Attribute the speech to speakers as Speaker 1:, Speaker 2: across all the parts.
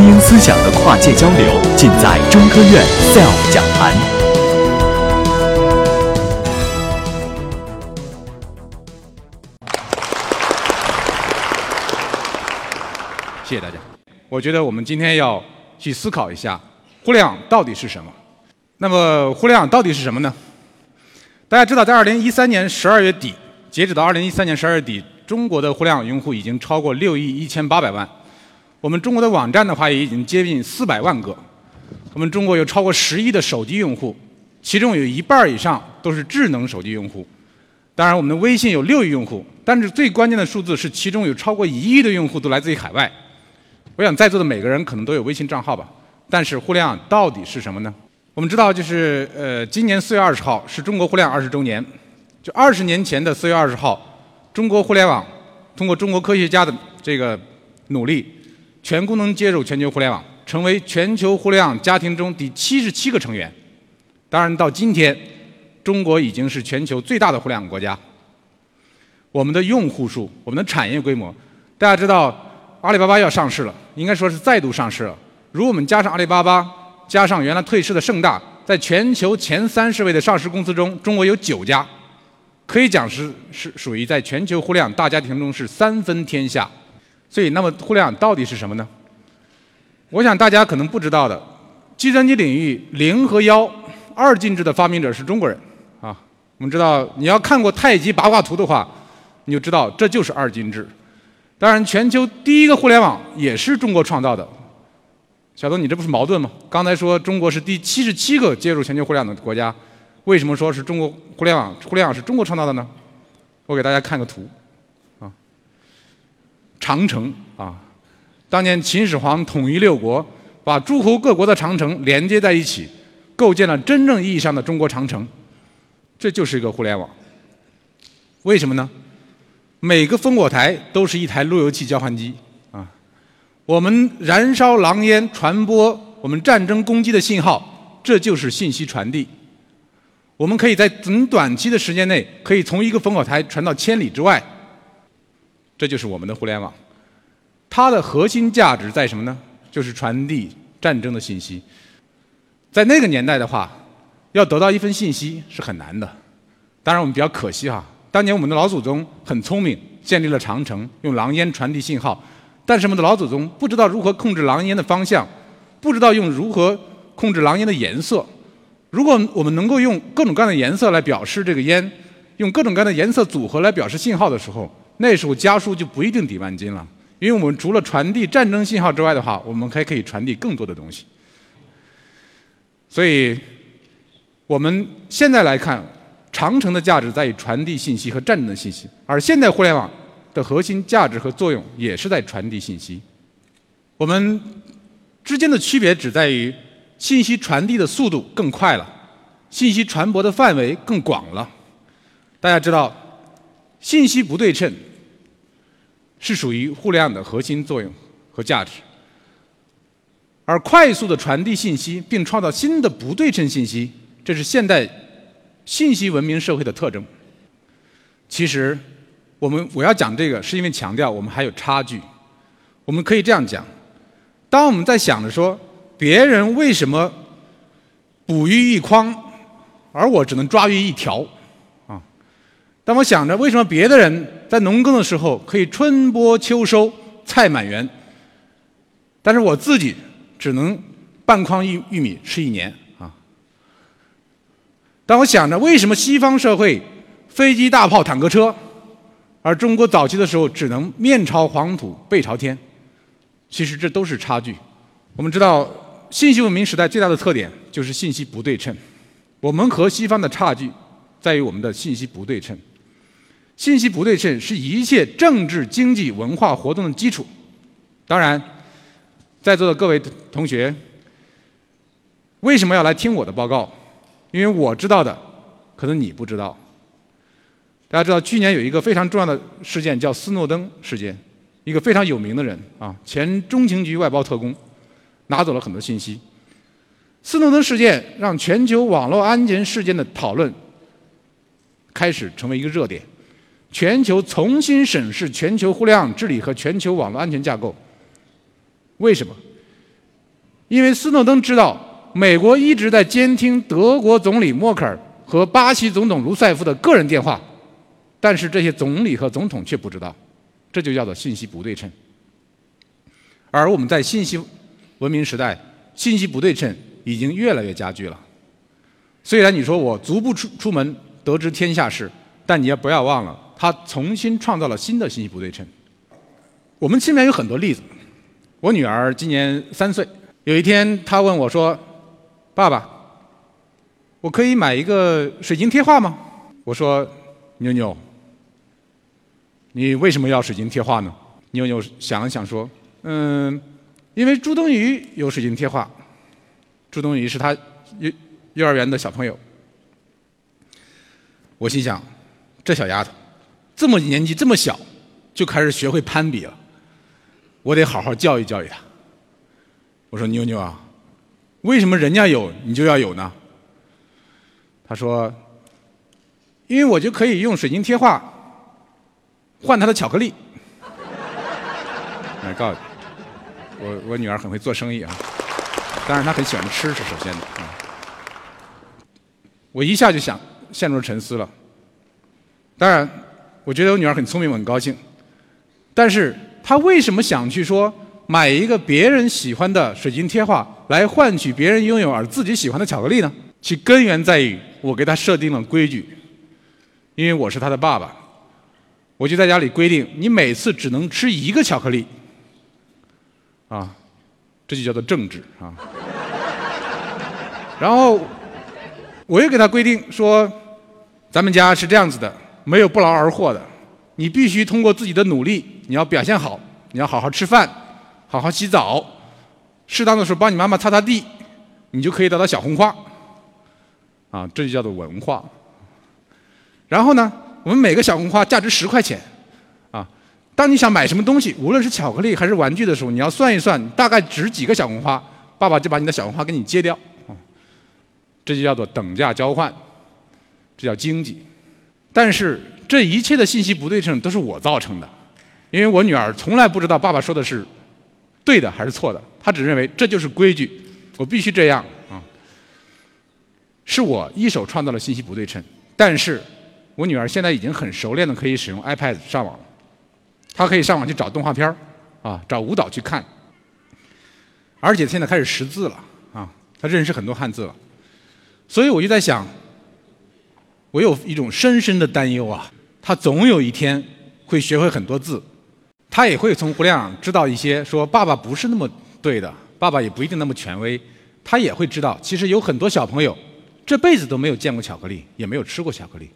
Speaker 1: 精英思想的跨界交流，尽在中科院 SELF 讲坛。
Speaker 2: 谢谢大家。我觉得我们今天要去思考一下，互联网到底是什么？那么，互联网到底是什么呢？大家知道，在二零一三年十二月底，截止到二零一三年十二月底，中国的互联网用户已经超过六亿一千八百万。我们中国的网站的话，也已经接近四百万个。我们中国有超过十亿的手机用户，其中有一半以上都是智能手机用户。当然，我们的微信有六亿用户，但是最关键的数字是，其中有超过一亿的用户都来自于海外。我想在座的每个人可能都有微信账号吧？但是互联网到底是什么呢？我们知道，就是呃，今年四月二十号是中国互联网二十周年。就二十年前的四月二十号，中国互联网通过中国科学家的这个努力，全功能接入全球互联网，成为全球互联网家庭中第七十七个成员。当然，到今天，中国已经是全球最大的互联网国家。我们的用户数，我们的产业规模，大家知道，阿里巴巴要上市了，应该说是再度上市了。如果我们加上阿里巴巴，加上原来退市的盛大，在全球前三十位的上市公司中，中国有九家，可以讲是是属于在全球互联网大家庭中是三分天下。所以，那么互联网到底是什么呢？我想大家可能不知道的，计算机领域零和幺二进制的发明者是中国人啊。我们知道，你要看过太极八卦图的话，你就知道这就是二进制。当然，全球第一个互联网也是中国创造的。小东，你这不是矛盾吗？刚才说中国是第七十七个接入全球互联网的国家，为什么说是中国互联网？互联网是中国创造的呢？我给大家看个图，长城啊，当年秦始皇统一六国，把诸侯各国的长城连接在一起，构建了真正意义上的中国长城，这就是一个互联网。为什么呢？每个烽火台都是一台路由器交换机啊。我们燃烧狼烟，传播我们战争攻击的信号，这就是信息传递。我们可以在很短期的时间内，可以从一个烽火台传到千里之外。这就是我们的互联网。它的核心价值在什么呢？就是传递战争的信息。在那个年代的话，要得到一份信息是很难的。当然，我们比较可惜哈，当年我们的老祖宗很聪明，建立了长城，用狼烟传递信号。但是我们的老祖宗不知道如何控制狼烟的方向，不知道用如何控制狼烟的颜色。如果我们能够用各种各样的颜色来表示这个烟，用各种各样的颜色组合来表示信号的时候，那时候家书就不一定抵万金了。因为我们除了传递战争信号之外的话，我们还可以传递更多的东西。所以，我们现在来看，长城的价值在于传递信息和战争的信息，而现代互联网。的核心价值和作用也是在传递信息。我们之间的区别只在于信息传递的速度更快了，信息传播的范围更广了。大家知道，信息不对称是属于互联网的核心作用和价值，而快速的传递信息并创造新的不对称信息，这是现代信息文明社会的特征。其实。我们我要讲这个，是因为强调我们还有差距。我们可以这样讲：当我们在想着说别人为什么捕鱼一筐，而我只能抓鱼一条，当我想着为什么别的人在农耕的时候可以春播秋收，菜满园，但是我自己只能半筐玉玉米吃一年，啊？当我想着为什么西方社会飞机、大炮、坦克车。而中国早期的时候只能面朝黄土背朝天，其实这都是差距。我们知道，信息文明时代最大的特点就是信息不对称。我们和西方的差距在于我们的信息不对称。信息不对称是一切政治、经济、文化活动的基础。当然，在座的各位同学，为什么要来听我的报告？因为我知道的，可能你不知道。大家知道，去年有一个非常重要的事件，叫斯诺登事件，一个非常有名的人啊，前中情局外包特工，拿走了很多信息。斯诺登事件让全球网络安全事件的讨论开始成为一个热点，全球重新审视全球互联网治理和全球网络安全架构。为什么？因为斯诺登知道美国一直在监听德国总理默克尔和巴西总统卢塞夫的个人电话，但是这些总理和总统却不知道，这就叫做信息不对称。而我们在信息文明时代，信息不对称已经越来越加剧了。虽然你说我足不出出门得知天下事，但你也不要忘了，他重新创造了新的信息不对称。我们身边有很多例子。我女儿今年三岁，有一天她问我说：“爸爸，我可以买一个水晶贴画吗？”我说：“妞妞，你为什么要水晶贴画呢？”妞妞想了想说：“嗯，因为朱冬雨有水晶贴画。朱冬雨是他幼幼儿园的小朋友。”我心想，这小丫头这么年纪这么小，就开始学会攀比了。我得好好教育教育他。我说：“妞妞啊，为什么人家有你就要有呢？”他说：“因为我就可以用水晶贴画换他的巧克力。”来告诉你，我我女儿很会做生意啊，当然她很喜欢吃是首先的啊。我一下就想陷入沉思了。当然，我觉得我女儿很聪明，我很高兴，但是。她为什么想去说买一个别人喜欢的水晶贴画来换取别人拥有而自己喜欢的巧克力呢？其根源在于我给她设定了规矩，因为我是她的爸爸，我就在家里规定你每次只能吃一个巧克力，啊，这就叫做政治啊。然后我又给她规定说，咱们家是这样子的，没有不劳而获的。你必须通过自己的努力，你要表现好，你要好好吃饭，好好洗澡，适当的时候帮你妈妈擦擦地，你就可以得到小红花。啊，这就叫做文化。然后呢，我们每个小红花价值十块钱，啊，当你想买什么东西，无论是巧克力还是玩具的时候，你要算一算大概值几个小红花，爸爸就把你的小红花给你接掉。这就叫做等价交换，这叫经济。但是。这一切的信息不对称都是我造成的，因为我女儿从来不知道爸爸说的是对的还是错的，她只认为这就是规矩，我必须这样啊。是我一手创造了信息不对称，但是我女儿现在已经很熟练的可以使用 iPad 上网，她可以上网去找动画片啊，找舞蹈去看，而且现在开始识字了啊，她认识很多汉字了，所以我就在想，我有一种深深的担忧啊。他总有一天会学会很多字，他也会从互联网知道一些说爸爸不是那么对的，爸爸也不一定那么权威。他也会知道，其实有很多小朋友这辈子都没有见过巧克力，也没有吃过巧克力。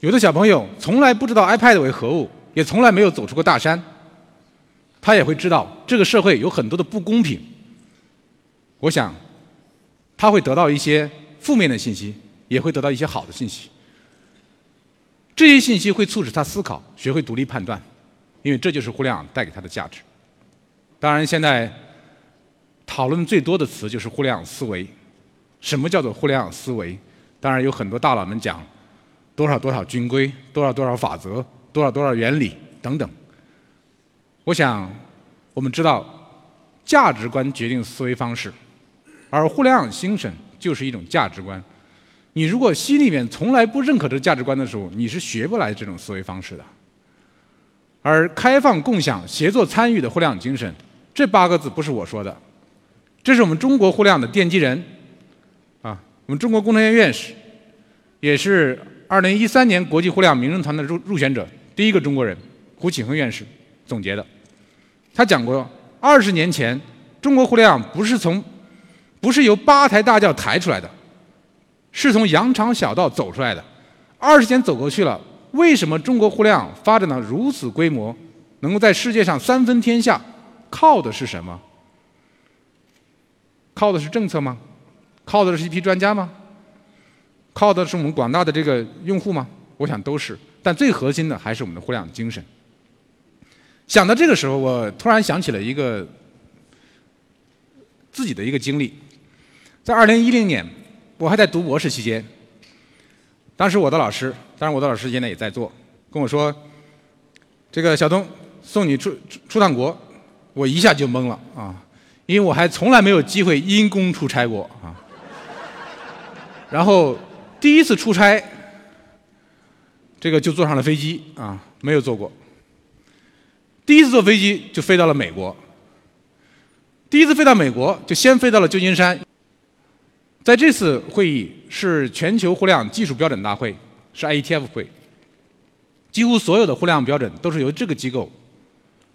Speaker 2: 有的小朋友从来不知道 iPad 为何物，也从来没有走出过大山。他也会知道这个社会有很多的不公平。我想，他会得到一些负面的信息，也会得到一些好的信息。这些信息会促使他思考，学会独立判断，因为这就是互联网带给他的价值。当然，现在讨论最多的词就是互联网思维。什么叫做互联网思维？当然有很多大佬们讲多少多少军规、多少多少法则、多少多少原理等等。我想，我们知道价值观决定思维方式，而互联网精神就是一种价值观。你如果心里面从来不认可这价值观的时候，你是学不来这种思维方式的。而开放、共享、协作、参与的互联网精神，这八个字不是我说的，这是我们中国互联网的奠基人，啊，我们中国工程院院士，也是二零一三年国际互联网名人团的入入选者，第一个中国人，胡启恒院士总结的。他讲过，二十年前中国互联网不是从，不是由八抬大轿抬出来的。是从羊肠小道走出来的，二十年走过去了，为什么中国互联网发展到如此规模，能够在世界上三分天下？靠的是什么？靠的是政策吗？靠的是一批专家吗？靠的是我们广大的这个用户吗？我想都是，但最核心的还是我们的互联网精神。想到这个时候，我突然想起了一个自己的一个经历，在二零一零年。我还在读博士期间，当时我的老师，当然我的老师现在也在做，跟我说：“这个小东送你出出趟国。”我一下就懵了啊！因为我还从来没有机会因公出差过啊。然后第一次出差，这个就坐上了飞机啊，没有坐过。第一次坐飞机就飞到了美国，第一次飞到美国就先飞到了旧金山。在这次会议是全球互联网技术标准大会，是 IETF 会。几乎所有的互联网标准都是由这个机构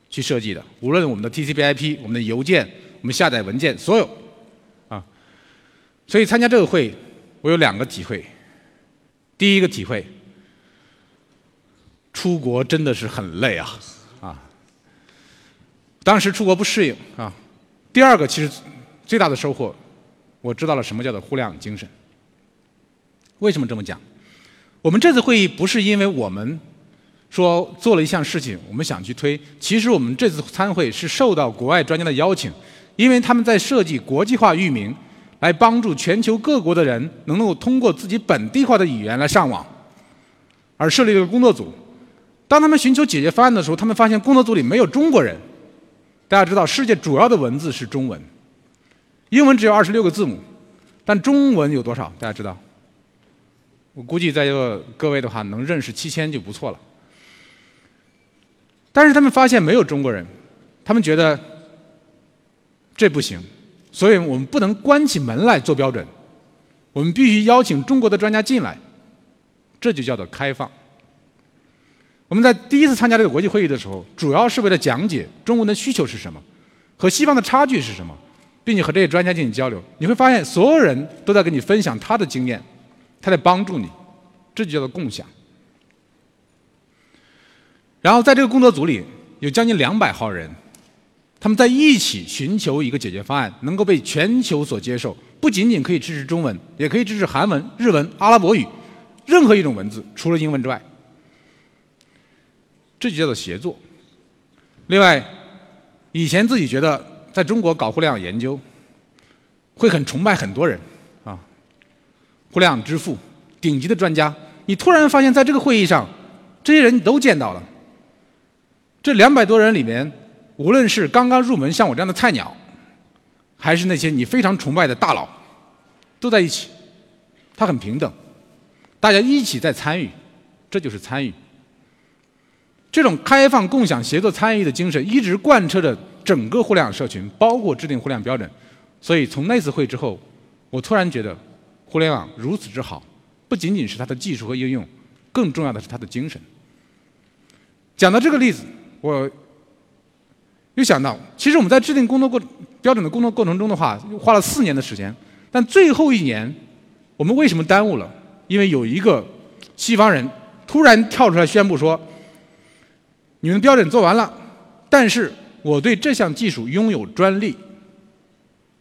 Speaker 2: 去设计的，无论我们的 TCP/IP、我们的邮件、我们下载文件，所有啊。所以参加这个会，我有两个体会。第一个体会，出国真的是很累啊啊！当时出国不适应啊。第二个，其实最大的收获。我知道了什么叫做互联网精神。为什么这么讲？我们这次会议不是因为我们说做了一项事情，我们想去推。其实我们这次参会是受到国外专家的邀请，因为他们在设计国际化域名，来帮助全球各国的人能够通过自己本地化的语言来上网，而设立了个工作组。当他们寻求解决方案的时候，他们发现工作组里没有中国人。大家知道，世界主要的文字是中文。英文只有二十六个字母，但中文有多少？大家知道？我估计在座各位的话，能认识七千就不错了。但是他们发现没有中国人，他们觉得这不行，所以我们不能关起门来做标准，我们必须邀请中国的专家进来，这就叫做开放。我们在第一次参加这个国际会议的时候，主要是为了讲解中文的需求是什么，和西方的差距是什么。并且和这些专家进行交流，你会发现所有人都在跟你分享他的经验，他在帮助你，这就叫做共享。然后在这个工作组里有将近两百号人，他们在一起寻求一个解决方案，能够被全球所接受。不仅仅可以支持中文，也可以支持韩文、日文、阿拉伯语，任何一种文字，除了英文之外，这就叫做协作。另外，以前自己觉得。在中国搞互联网研究，会很崇拜很多人，啊，互联网之父、顶级的专家。你突然发现在这个会议上，这些人你都见到了。这两百多人里面，无论是刚刚入门像我这样的菜鸟，还是那些你非常崇拜的大佬，都在一起。他很平等，大家一起在参与，这就是参与。这种开放、共享、协作、参与的精神，一直贯彻着。整个互联网社群，包括制定互联网标准，所以从那次会之后，我突然觉得，互联网如此之好，不仅仅是它的技术和应用，更重要的是它的精神。讲到这个例子，我又想到，其实我们在制定工作过标准的工作过程中的话，花了四年的时间，但最后一年，我们为什么耽误了？因为有一个西方人突然跳出来宣布说，你们标准做完了，但是。我对这项技术拥有专利。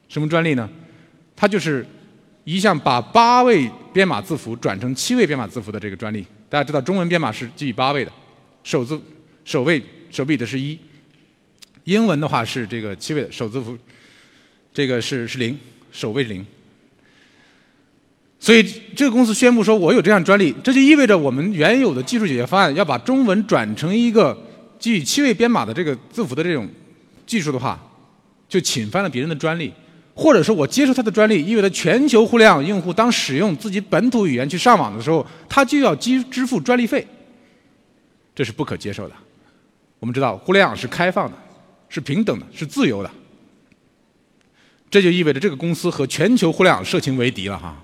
Speaker 2: 什么专利呢？它就是一项把八位编码字符转成七位编码字符的这个专利。大家知道，中文编码是基于八位的，首字首位首笔的是一；英文的话是这个七位的首字符，这个是是零，首位零。所以这个公司宣布说，我有这项专利，这就意味着我们原有的技术解决方案要把中文转成一个。基于七位编码的这个字符的这种技术的话，就侵犯了别人的专利，或者说我接受他的专利，意味着全球互联网用户当使用自己本土语言去上网的时候，他就要支支付专利费，这是不可接受的。我们知道，互联网是开放的，是平等的，是自由的，这就意味着这个公司和全球互联网社群为敌了哈。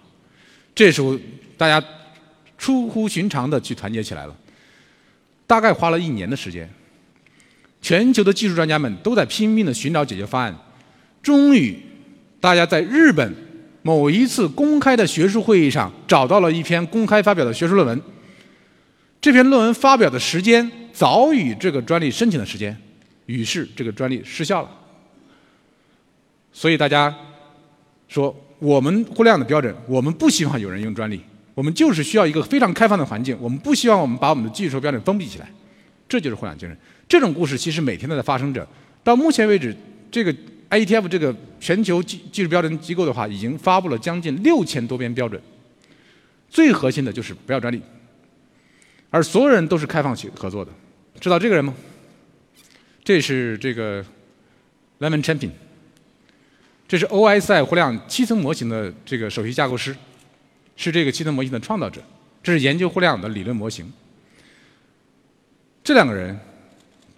Speaker 2: 这时候，大家出乎寻常的去团结起来了，大概花了一年的时间。全球的技术专家们都在拼命的寻找解决方案，终于，大家在日本某一次公开的学术会议上找到了一篇公开发表的学术论文。这篇论文发表的时间早于这个专利申请的时间，于是这个专利失效了。所以大家说，我们互联网的标准，我们不希望有人用专利，我们就是需要一个非常开放的环境，我们不希望我们把我们的技术标准封闭起来，这就是互联网精神。这种故事其实每天都在发生着。到目前为止，这个 IETF 这个全球技技术标准机构的话，已经发布了将近六千多篇标准。最核心的就是不要专利，而所有人都是开放性合作的。知道这个人吗？这是这个 Lemon Champion，这是 OSI 互联网七层模型的这个首席架构师，是这个七层模型的创造者。这是研究互联网的理论模型。这两个人，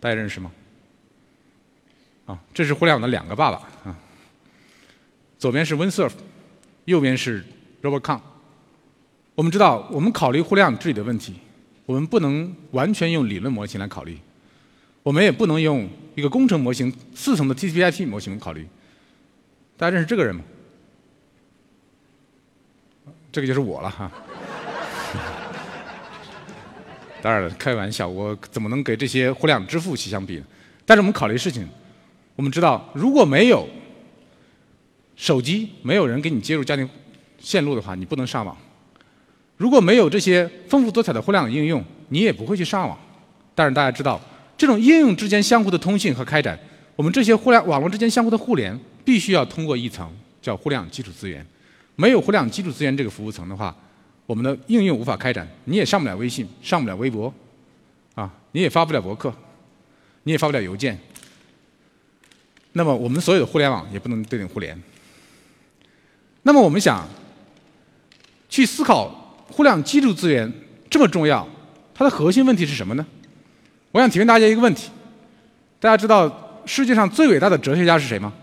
Speaker 2: 大家认识吗？啊，这是互联网的两个爸爸啊。左边是 WinSurf，右边是 Robert Kahn。我们知道，我们考虑互联网治理的问题，我们不能完全用理论模型来考虑，我们也不能用一个工程模型四层的 TCP/IP 模型考虑。大家认识这个人吗？这个就是我了哈。当然了，开玩笑，我怎么能给这些互联网之父去相比呢？但是我们考虑事情，我们知道，如果没有手机，没有人给你接入家庭线路的话，你不能上网；如果没有这些丰富多彩的互联网应用，你也不会去上网。但是大家知道，这种应用之间相互的通信和开展，我们这些互联网络之间相互的互联，必须要通过一层叫互联网基础资源。没有互联网基础资源这个服务层的话，我们的应用无法开展，你也上不了微信，上不了微博，啊，你也发不了博客，你也发不了邮件。那么我们所有的互联网也不能对等互联。那么我们想去思考互联网基础资源这么重要，它的核心问题是什么呢？我想提问大家一个问题：大家知道世界上最伟大的哲学家是谁吗？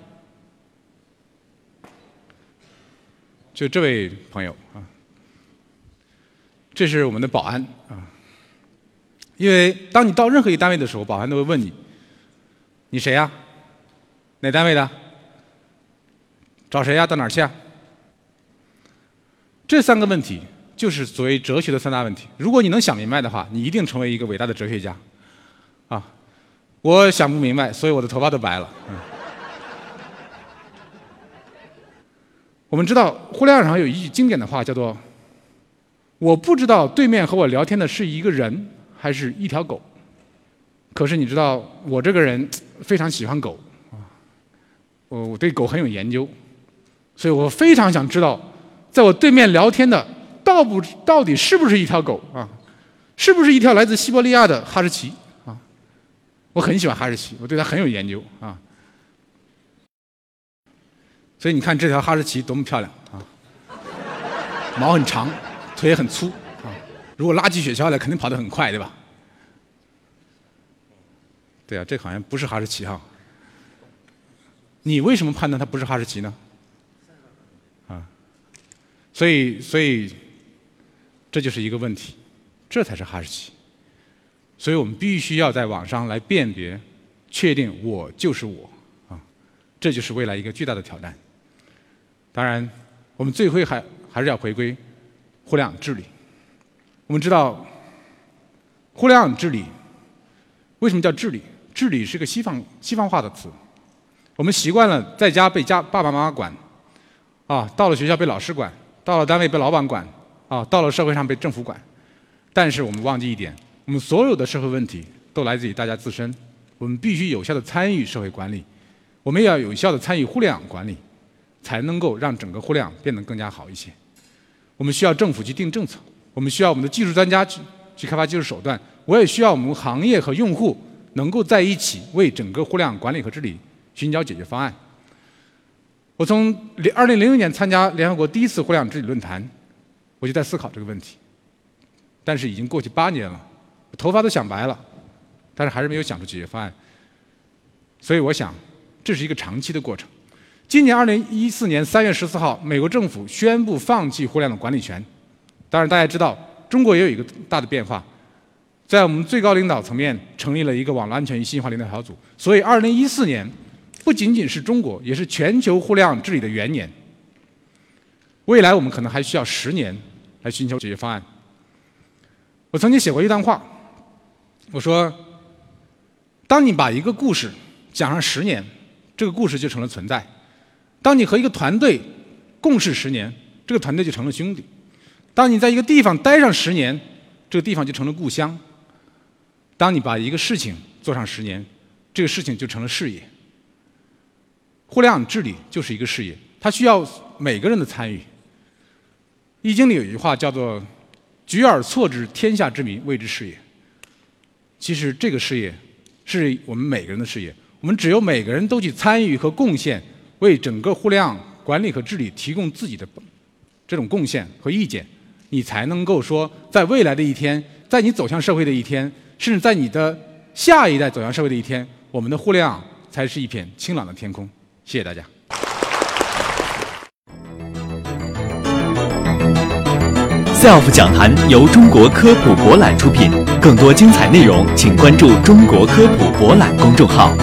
Speaker 2: 就这位朋友啊。这是我们的保安啊，因为当你到任何一单位的时候，保安都会问你：“你谁呀？哪单位的？找谁呀？到哪儿去啊？”这三个问题就是所谓哲学的三大问题。如果你能想明白的话，你一定成为一个伟大的哲学家。啊，我想不明白，所以我的头发都白了。嗯。我们知道，互联网上有一句经典的话，叫做。我不知道对面和我聊天的是一个人还是一条狗，可是你知道我这个人非常喜欢狗。啊，我我对狗很有研究，所以我非常想知道，在我对面聊天的到不到底是不是一条狗。啊，是不是一条来自西伯利亚的哈士奇。啊？我很喜欢哈士奇，我对它很有研究。啊，所以你看这条哈士奇多么漂亮。啊，毛很长。腿也很粗啊！如果拉起雪橇来，肯定跑得很快，对吧？对啊，这好像不是哈士奇哈。你为什么判断它不是哈士奇呢？啊，所以，所以这就是一个问题，这才是哈士奇。所以我们必须要在网上来辨别、确定我就是我啊，这就是未来一个巨大的挑战。当然，我们最后还还是要回归。互联网治理，我们知道，互联网治理为什么叫治理？治理是个西方西方化的词。我们习惯了在家被家爸爸妈妈管，啊，到了学校被老师管，到了单位被老板管，啊，到了社会上被政府管。但是我们忘记一点，我们所有的社会问题都来自于大家自身。我们必须有效的参与社会管理，我们也要有效的参与互联网管理，才能够让整个互联网变得更加好一些。我们需要政府去定政策，我们需要我们的技术专家去去开发技术手段，我也需要我们行业和用户能够在一起为整个互联网管理和治理寻找解决方案。我从零二零零六年参加联合国第一次互联网治理论坛，我就在思考这个问题，但是已经过去八年了，头发都想白了，但是还是没有想出解决方案。所以我想，这是一个长期的过程。今年二零一四年三月十四号，美国政府宣布放弃互联网管理权。当然，大家知道，中国也有一个大的变化，在我们最高领导层面成立了一个网络安全与信息化领导小组。所以，二零一四年不仅仅是中国，也是全球互联网治理的元年。未来我们可能还需要十年来寻求解决方案。我曾经写过一段话，我说：当你把一个故事讲上十年，这个故事就成了存在。当你和一个团队共事十年，这个团队就成了兄弟；当你在一个地方待上十年，这个地方就成了故乡；当你把一个事情做上十年，这个事情就成了事业。互联网治理就是一个事业，它需要每个人的参与。《易经》里有一句话叫做“举而错之，天下之民谓之事业”。其实这个事业是我们每个人的事业，我们只有每个人都去参与和贡献。为整个互联网管理和治理提供自己的这种贡献和意见，你才能够说，在未来的一天，在你走向社会的一天，甚至在你的下一代走向社会的一天，我们的互联网才是一片清朗的天空。谢谢大家。
Speaker 1: SELF 讲坛由中国科普博览出品，更多精彩内容，请关注中国科普博览公众号。